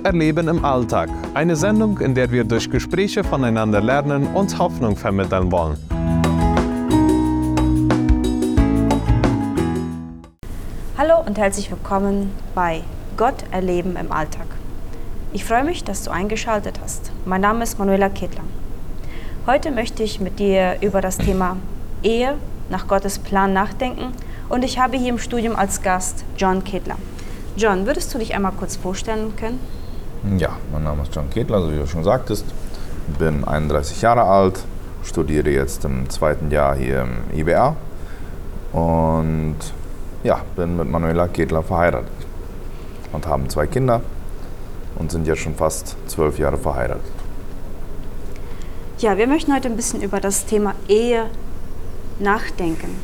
Gott erleben im Alltag. Eine Sendung, in der wir durch Gespräche voneinander lernen und Hoffnung vermitteln wollen. Hallo und herzlich willkommen bei Gott erleben im Alltag. Ich freue mich, dass du eingeschaltet hast. Mein Name ist Manuela Kedler. Heute möchte ich mit dir über das Thema Ehe nach Gottes Plan nachdenken und ich habe hier im Studium als Gast John Kedler. John, würdest du dich einmal kurz vorstellen können? Ja, mein Name ist John Kedler, so wie du schon sagtest. Bin 31 Jahre alt, studiere jetzt im zweiten Jahr hier im IBA und ja, bin mit Manuela Kedler verheiratet und haben zwei Kinder und sind jetzt schon fast zwölf Jahre verheiratet. Ja, wir möchten heute ein bisschen über das Thema Ehe nachdenken.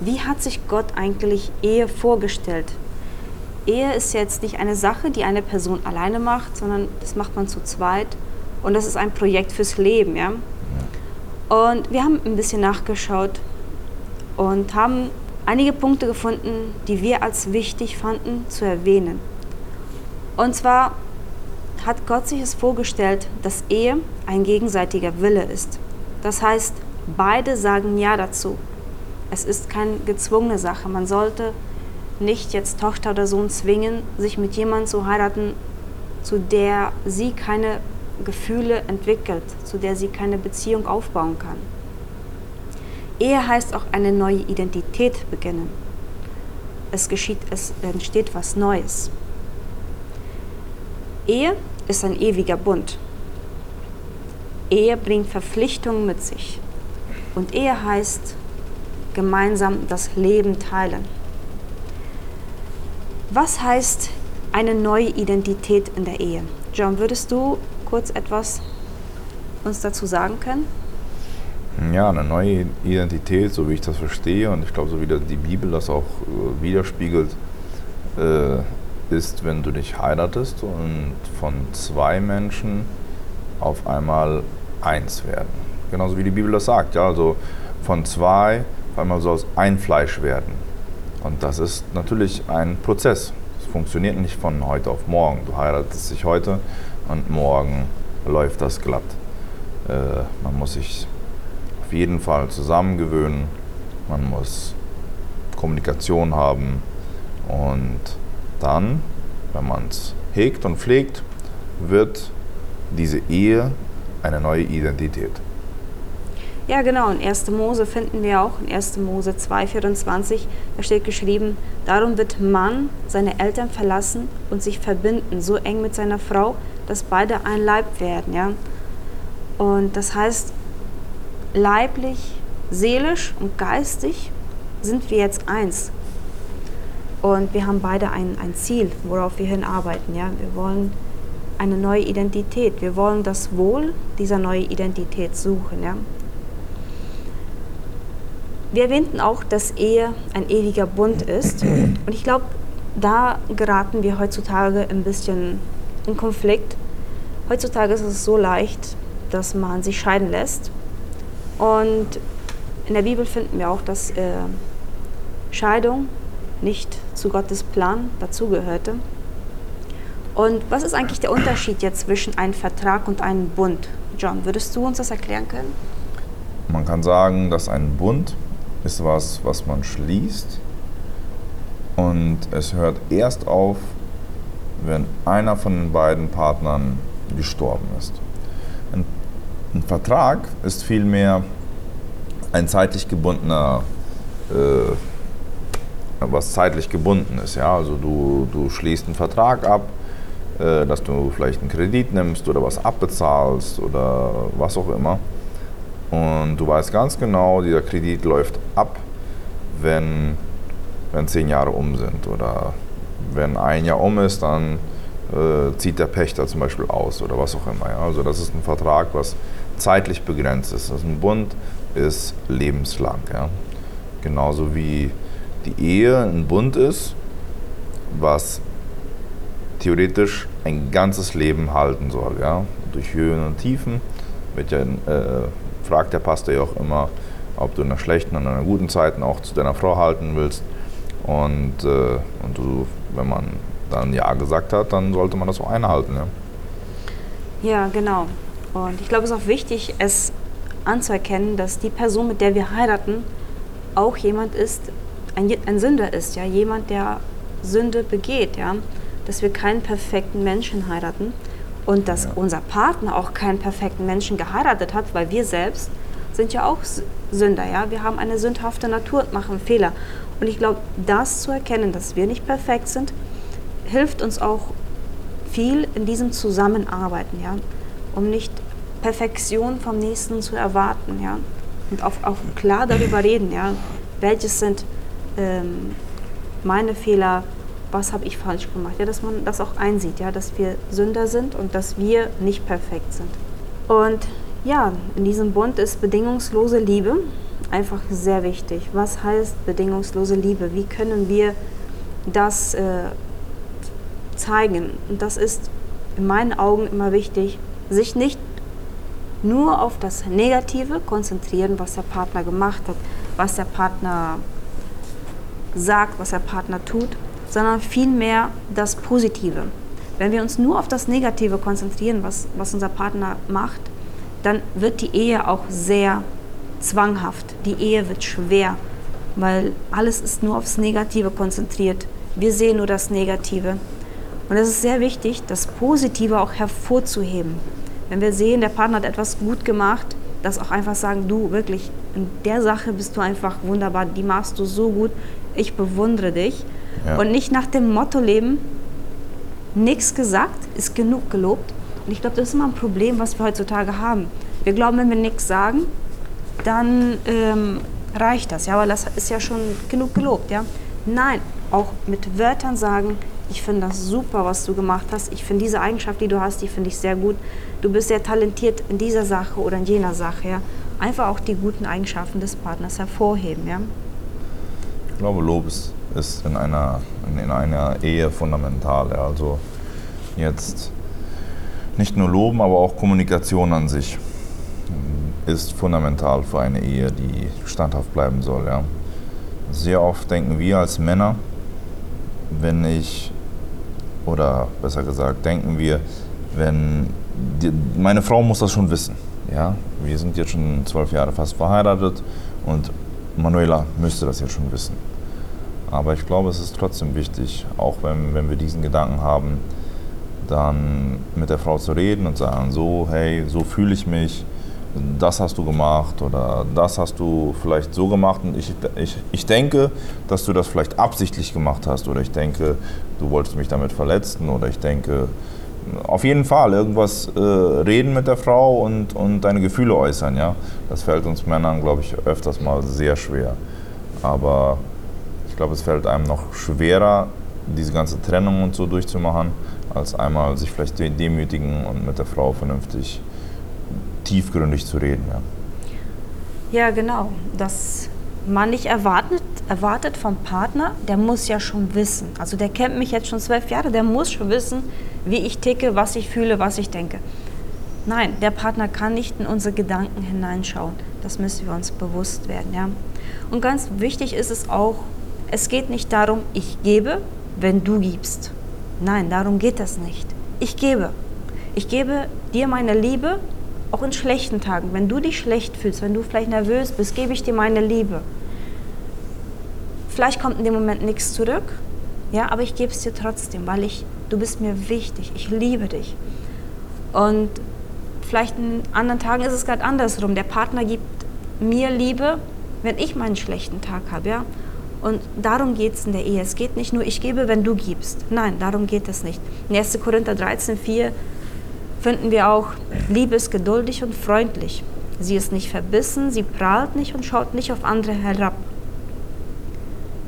Wie hat sich Gott eigentlich Ehe vorgestellt? Ehe ist jetzt nicht eine Sache, die eine Person alleine macht, sondern das macht man zu zweit. Und das ist ein Projekt fürs Leben, ja. Und wir haben ein bisschen nachgeschaut und haben einige Punkte gefunden, die wir als wichtig fanden zu erwähnen. Und zwar hat Gott sich es vorgestellt, dass Ehe ein gegenseitiger Wille ist. Das heißt, beide sagen Ja dazu. Es ist keine gezwungene Sache. Man sollte nicht jetzt Tochter oder Sohn zwingen, sich mit jemandem zu heiraten, zu der sie keine Gefühle entwickelt, zu der sie keine Beziehung aufbauen kann. Ehe heißt auch eine neue Identität beginnen. Es geschieht, es entsteht was Neues. Ehe ist ein ewiger Bund. Ehe bringt Verpflichtungen mit sich. Und Ehe heißt gemeinsam das Leben teilen. Was heißt eine neue Identität in der Ehe? John, würdest du kurz etwas uns dazu sagen können? Ja, eine neue Identität, so wie ich das verstehe und ich glaube, so wie die Bibel das auch äh, widerspiegelt, äh, ist, wenn du dich heiratest und von zwei Menschen auf einmal eins werden. Genauso wie die Bibel das sagt, ja, also von zwei auf einmal soll es ein Fleisch werden. Und das ist natürlich ein Prozess. Es funktioniert nicht von heute auf morgen. Du heiratest dich heute und morgen läuft das glatt. Äh, man muss sich auf jeden Fall zusammengewöhnen. Man muss Kommunikation haben. Und dann, wenn man es hegt und pflegt, wird diese Ehe eine neue Identität. Ja, genau. In 1. Mose finden wir auch, in 1. Mose 2,24, da steht geschrieben, darum wird Mann seine Eltern verlassen und sich verbinden, so eng mit seiner Frau, dass beide ein Leib werden. Ja? Und das heißt, leiblich, seelisch und geistig sind wir jetzt eins. Und wir haben beide ein, ein Ziel, worauf wir hinarbeiten. Ja? Wir wollen eine neue Identität. Wir wollen das Wohl dieser neuen Identität suchen. Ja? Wir erwähnten auch, dass Ehe ein ewiger Bund ist. Und ich glaube, da geraten wir heutzutage ein bisschen in Konflikt. Heutzutage ist es so leicht, dass man sich scheiden lässt. Und in der Bibel finden wir auch, dass äh, Scheidung nicht zu Gottes Plan dazugehörte. Und was ist eigentlich der Unterschied jetzt zwischen einem Vertrag und einem Bund? John, würdest du uns das erklären können? Man kann sagen, dass ein Bund ist was, was man schließt und es hört erst auf, wenn einer von den beiden Partnern gestorben ist. Ein, ein Vertrag ist vielmehr ein zeitlich gebundener, äh, was zeitlich gebunden ist. Ja? Also du, du schließt einen Vertrag ab, äh, dass du vielleicht einen Kredit nimmst oder was abbezahlst oder was auch immer. Und du weißt ganz genau, dieser Kredit läuft ab, wenn, wenn zehn Jahre um sind. Oder wenn ein Jahr um ist, dann äh, zieht der Pächter zum Beispiel aus oder was auch immer. Ja. Also das ist ein Vertrag, was zeitlich begrenzt ist. Also ein Bund ist lebenslang. Ja. Genauso wie die Ehe ein Bund ist, was theoretisch ein ganzes Leben halten soll. Ja. Durch Höhen und Tiefen wird ja äh, fragt der Pastor ja auch immer, ob du in einer schlechten und einer guten Zeit auch zu deiner Frau halten willst. Und, äh, und du, wenn man dann Ja gesagt hat, dann sollte man das auch einhalten. Ja, Ja, genau. Und ich glaube, es ist auch wichtig, es anzuerkennen, dass die Person, mit der wir heiraten, auch jemand ist, ein, ein Sünder ist, ja, jemand, der Sünde begeht, ja, dass wir keinen perfekten Menschen heiraten und dass Ja. unser Partner auch keinen perfekten Menschen geheiratet hat, weil wir selbst sind ja auch Sünder, ja, wir haben eine sündhafte Natur und machen Fehler. Und ich glaube, das zu erkennen, dass wir nicht perfekt sind, hilft uns auch viel in diesem Zusammenarbeiten, ja, um nicht Perfektion vom Nächsten zu erwarten, ja, und auch, auch klar darüber reden, ja, welches sind ähm, meine Fehler, was habe ich falsch gemacht, ja, dass man das auch einsieht, ja, dass wir Sünder sind und dass wir nicht perfekt sind. Und ja, in diesem Bund ist bedingungslose Liebe einfach sehr wichtig. Was heißt bedingungslose Liebe? Wie können wir das äh, zeigen? Und das ist in meinen Augen immer wichtig, sich nicht nur auf das Negative konzentrieren, was der Partner gemacht hat, was der Partner sagt, was der Partner tut, sondern vielmehr das Positive. Wenn wir uns nur auf das Negative konzentrieren, was, was unser Partner macht, dann wird die Ehe auch sehr zwanghaft. Die Ehe wird schwer, weil alles ist nur aufs Negative konzentriert. Wir sehen nur das Negative. Und es ist sehr wichtig, das Positive auch hervorzuheben. Wenn wir sehen, der Partner hat etwas gut gemacht, das auch einfach sagen, du wirklich, in der Sache bist du einfach wunderbar, die machst du so gut, ich bewundere dich. Ja. Und nicht nach dem Motto leben, nichts gesagt, ist genug gelobt. Und ich glaube, das ist immer ein Problem, was wir heutzutage haben. Wir glauben, wenn wir nichts sagen, dann ähm, reicht das, ja, weil das ist ja schon genug gelobt, ja. Nein, auch mit Wörtern sagen, ich finde das super, was du gemacht hast. Ich finde diese Eigenschaft, die du hast, die finde ich sehr gut. Du bist sehr talentiert in dieser Sache oder in jener Sache, ja. Einfach auch die guten Eigenschaften des Partners hervorheben, ja. Ich glaube, Lob ist, ist in, einer, in, in einer Ehe fundamental. Also jetzt nicht nur loben, aber auch Kommunikation an sich ist fundamental für eine Ehe, die standhaft bleiben soll. Ja. Sehr oft denken wir als Männer, wenn ich, oder besser gesagt, denken wir, wenn die, meine Frau muss das schon wissen. Ja? Wir sind jetzt schon zwölf Jahre fast verheiratet und Manuela müsste das jetzt schon wissen. Aber ich glaube, es ist trotzdem wichtig, auch wenn, wenn wir diesen Gedanken haben, dann mit der Frau zu reden und sagen, so, hey, so fühle ich mich, das hast du gemacht oder das hast du vielleicht so gemacht und ich, ich, ich denke, dass du das vielleicht absichtlich gemacht hast oder ich denke, du wolltest mich damit verletzen oder ich denke, auf jeden Fall irgendwas äh, reden mit der Frau und, und deine Gefühle äußern, ja. Das fällt uns Männern, glaube ich, öfters mal sehr schwer. Aber glaube, es fällt einem noch schwerer, diese ganze Trennung und so durchzumachen, als einmal sich vielleicht de- demütigen und mit der Frau vernünftig tiefgründig zu reden. Ja. Ja, genau. Dass man nicht erwartet, erwartet vom Partner, der muss ja schon wissen. Also der kennt mich jetzt schon zwölf Jahre, der muss schon wissen, wie ich ticke, was ich fühle, was ich denke. Nein, der Partner kann nicht in unsere Gedanken hineinschauen. Das müssen wir uns bewusst werden. Ja? Und ganz wichtig ist es auch, es geht nicht darum, ich gebe, wenn du gibst. Nein, darum geht das nicht. Ich gebe. Ich gebe dir meine Liebe, auch in schlechten Tagen. Wenn du dich schlecht fühlst, wenn du vielleicht nervös bist, gebe ich dir meine Liebe. Vielleicht kommt in dem Moment nichts zurück, ja, aber ich gebe es dir trotzdem, weil ich, du bist mir wichtig, ich liebe dich. Und vielleicht in anderen Tagen ist es gerade andersrum. Der Partner gibt mir Liebe, wenn ich meinen schlechten Tag habe, ja. Und darum geht es in der Ehe. Es geht nicht nur, ich gebe, wenn du gibst. Nein, darum geht es nicht. In 1. Korinther 13, 4 finden wir auch, Liebe ist geduldig und freundlich. Sie ist nicht verbissen, sie prahlt nicht und schaut nicht auf andere herab.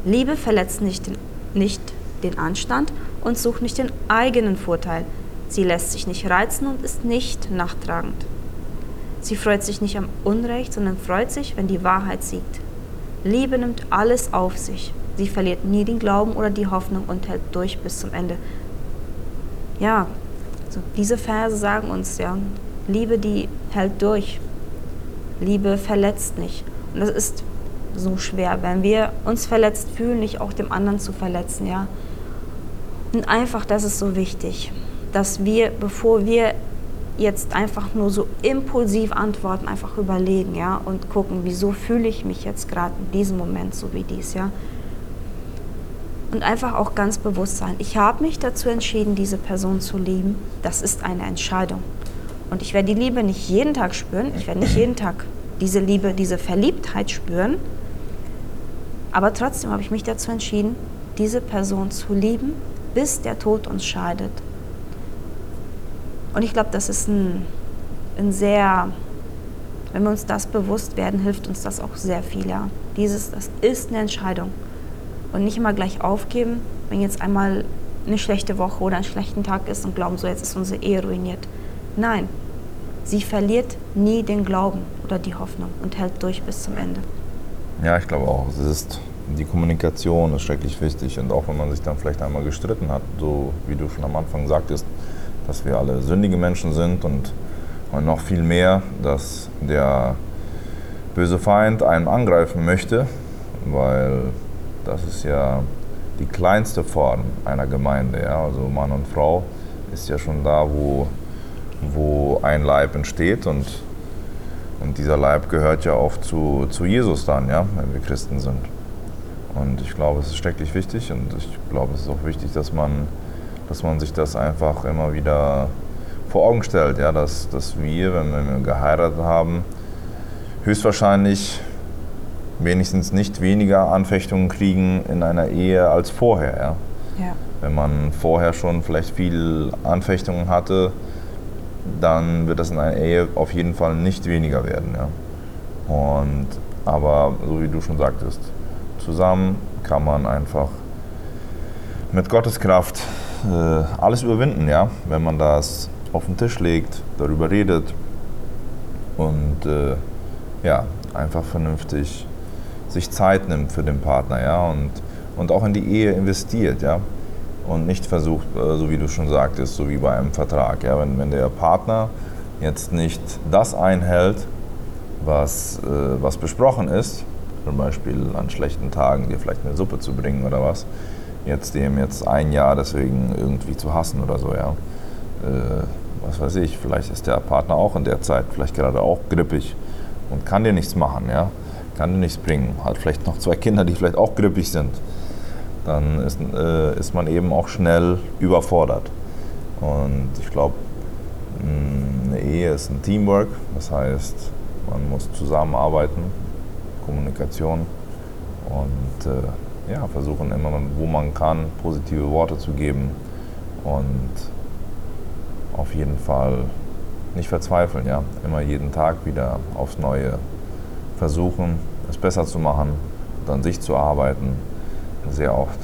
Liebe verletzt nicht nicht den Anstand und sucht nicht den eigenen Vorteil. Sie lässt sich nicht reizen und ist nicht nachtragend. Sie freut sich nicht am Unrecht, sondern freut sich, wenn die Wahrheit siegt. Liebe nimmt alles auf sich. Sie verliert nie den Glauben oder die Hoffnung und hält durch bis zum Ende. Ja, so diese Verse sagen uns ja, Liebe, die hält durch. Liebe verletzt nicht. Und das ist so schwer, wenn wir uns verletzt fühlen, nicht auch dem anderen zu verletzen, ja. Und einfach, das ist so wichtig, dass wir, bevor wir jetzt einfach nur so impulsiv antworten, einfach überlegen, ja, und gucken, wieso fühle ich mich jetzt gerade in diesem Moment so wie dies, ja. Und einfach auch ganz bewusst sein, ich habe mich dazu entschieden, diese Person zu lieben. Das ist eine Entscheidung. Und ich werde die Liebe nicht jeden Tag spüren, ich werde nicht jeden Tag diese Liebe, diese Verliebtheit spüren, aber trotzdem habe ich mich dazu entschieden, diese Person zu lieben, bis der Tod uns scheidet. Und ich glaube, das ist ein, ein sehr, wenn wir uns das bewusst werden, hilft uns das auch sehr viel. Ja. Dieses, das ist eine Entscheidung. Und nicht immer gleich aufgeben, wenn jetzt einmal eine schlechte Woche oder ein schlechter Tag ist und glauben, so jetzt ist unsere Ehe ruiniert. Nein, sie verliert nie den Glauben oder die Hoffnung und hält durch bis zum Ende. Ja, ich glaube auch. Es ist die Kommunikation ist schrecklich wichtig und auch wenn man sich dann vielleicht einmal gestritten hat, so wie du schon am Anfang sagtest, dass wir alle sündige Menschen sind und, und noch viel mehr, dass der böse Feind einen angreifen möchte, weil das ist ja die kleinste Form einer Gemeinde. Ja? Also Mann und Frau ist ja schon da, wo, wo ein Leib entsteht und, und dieser Leib gehört ja auch zu, zu Jesus dann, ja? wenn wir Christen sind. Und ich glaube, es ist schrecklich wichtig und ich glaube, es ist auch wichtig, dass man, dass man sich das einfach immer wieder vor Augen stellt, ja? dass, dass wir, wenn wir geheiratet haben, höchstwahrscheinlich wenigstens nicht weniger Anfechtungen kriegen in einer Ehe als vorher. Ja? Ja. Wenn man vorher schon vielleicht viel Anfechtungen hatte, dann wird das in einer Ehe auf jeden Fall nicht weniger werden. Ja? Und, aber so wie du schon sagtest, zusammen kann man einfach mit Gottes Kraft äh, alles überwinden, ja? wenn man das auf den Tisch legt, darüber redet und äh, ja, einfach vernünftig sich Zeit nimmt für den Partner ja? und, und auch in die Ehe investiert. Ja? Und nicht versucht, äh, so wie du schon sagtest, so wie bei einem Vertrag. Ja? Wenn, wenn der Partner jetzt nicht das einhält, was, äh, was besprochen ist, zum Beispiel an schlechten Tagen dir vielleicht eine Suppe zu bringen oder was, jetzt dem jetzt ein Jahr deswegen irgendwie zu hassen oder so, ja. Äh, was weiß ich, vielleicht ist der Partner auch in der Zeit vielleicht gerade auch grippig und kann dir nichts machen, ja kann dir nichts bringen. Hat vielleicht noch zwei Kinder, die vielleicht auch grippig sind. Dann ist, äh, ist man eben auch schnell überfordert. Und ich glaube, eine Ehe ist ein Teamwork. Das heißt, man muss zusammenarbeiten, Kommunikation und äh, ja, versuchen immer, wo man kann, positive Worte zu geben und auf jeden Fall nicht verzweifeln, ja, immer jeden Tag wieder aufs Neue versuchen, es besser zu machen und an sich zu arbeiten. Sehr oft,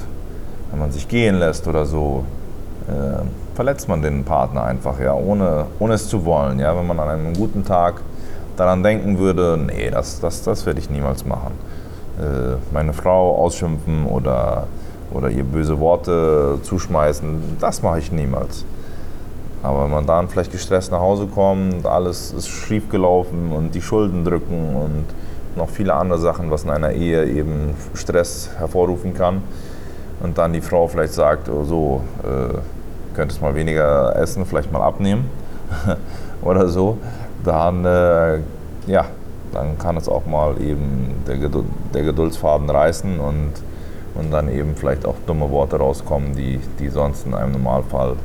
wenn man sich gehen lässt oder so, äh, verletzt man den Partner einfach, ja, ohne, ohne es zu wollen. Ja? Wenn man an einem guten Tag daran denken würde, nee, das, das, das werde ich niemals machen. Äh, meine Frau ausschimpfen oder, oder ihr böse Worte zuschmeißen, das mache ich niemals. Aber wenn man dann vielleicht gestresst nach Hause kommt, alles ist schief gelaufen und die Schulden drücken und noch viele andere Sachen, was in einer Ehe eben Stress hervorrufen kann. Und dann die Frau vielleicht sagt, oh so, äh, könntest mal weniger essen, vielleicht mal abnehmen oder so, dann, äh, ja, dann kann es auch mal eben der, Geduld, der Geduldsfaden reißen und, und dann eben vielleicht auch dumme Worte rauskommen, die, die sonst in einem Normalfall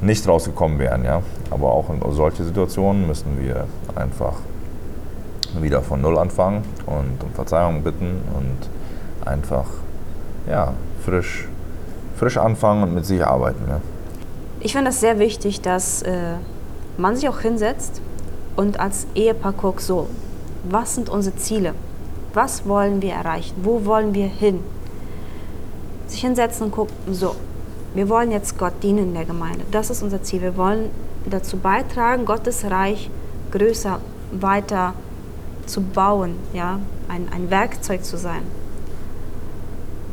nicht rausgekommen wären. Ja? Aber auch in solche Situationen müssen wir einfach wieder von Null anfangen und um Verzeihung bitten und einfach ja, frisch, frisch anfangen und mit sich arbeiten. Ja. Ich finde es sehr wichtig, dass äh, man sich auch hinsetzt und als Ehepaar guckt, so, was sind unsere Ziele? Was wollen wir erreichen? Wo wollen wir hin? Sich hinsetzen und gucken, so, wir wollen jetzt Gott dienen in der Gemeinde. Das ist unser Ziel. Wir wollen dazu beitragen, Gottes Reich größer, weiter zu bauen, ja, ein, ein Werkzeug zu sein.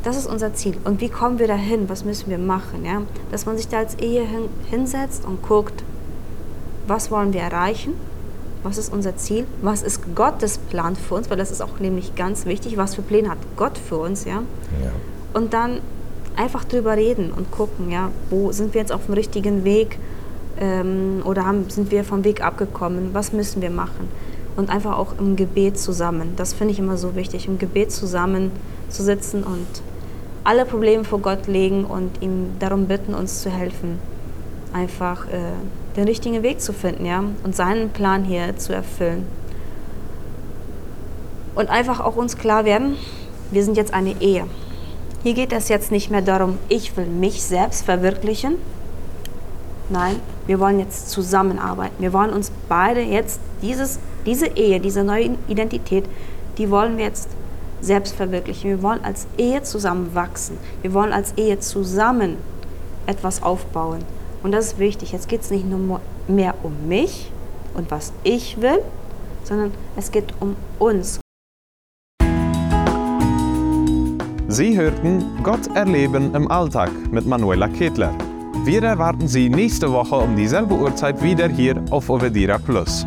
Das ist unser Ziel. Und wie kommen wir dahin? Was müssen wir machen? Ja? Dass man sich da als Ehe hin, hinsetzt und guckt, was wollen wir erreichen? Was ist unser Ziel? Was ist Gottes Plan für uns? Weil das ist auch nämlich ganz wichtig. Was für Pläne hat Gott für uns? Ja? ja. Und dann einfach drüber reden und gucken, ja, wo sind wir jetzt auf dem richtigen Weg ähm, oder haben, sind wir vom Weg abgekommen, was müssen wir machen. Und einfach auch im Gebet zusammen. Das finde ich immer so wichtig, im Gebet zusammen zu sitzen und alle Probleme vor Gott legen und ihm darum bitten, uns zu helfen, einfach äh, den richtigen Weg zu finden, ja, und seinen Plan hier zu erfüllen. Und einfach auch uns klar werden, wir sind jetzt eine Ehe. Hier geht es jetzt nicht mehr darum, ich will mich selbst verwirklichen. Nein, wir wollen jetzt zusammenarbeiten. Wir wollen uns beide jetzt dieses, diese Ehe, diese neue Identität, die wollen wir jetzt selbst verwirklichen. Wir wollen als Ehe zusammen wachsen. Wir wollen als Ehe zusammen etwas aufbauen. Und das ist wichtig. Jetzt geht es nicht nur mehr um mich und was ich will, sondern es geht um uns. Sie hörten Gott erleben im Alltag mit Manuela Ketler. Wir erwarten Sie nächste Woche um dieselbe Uhrzeit wieder hier auf Ovedira Plus.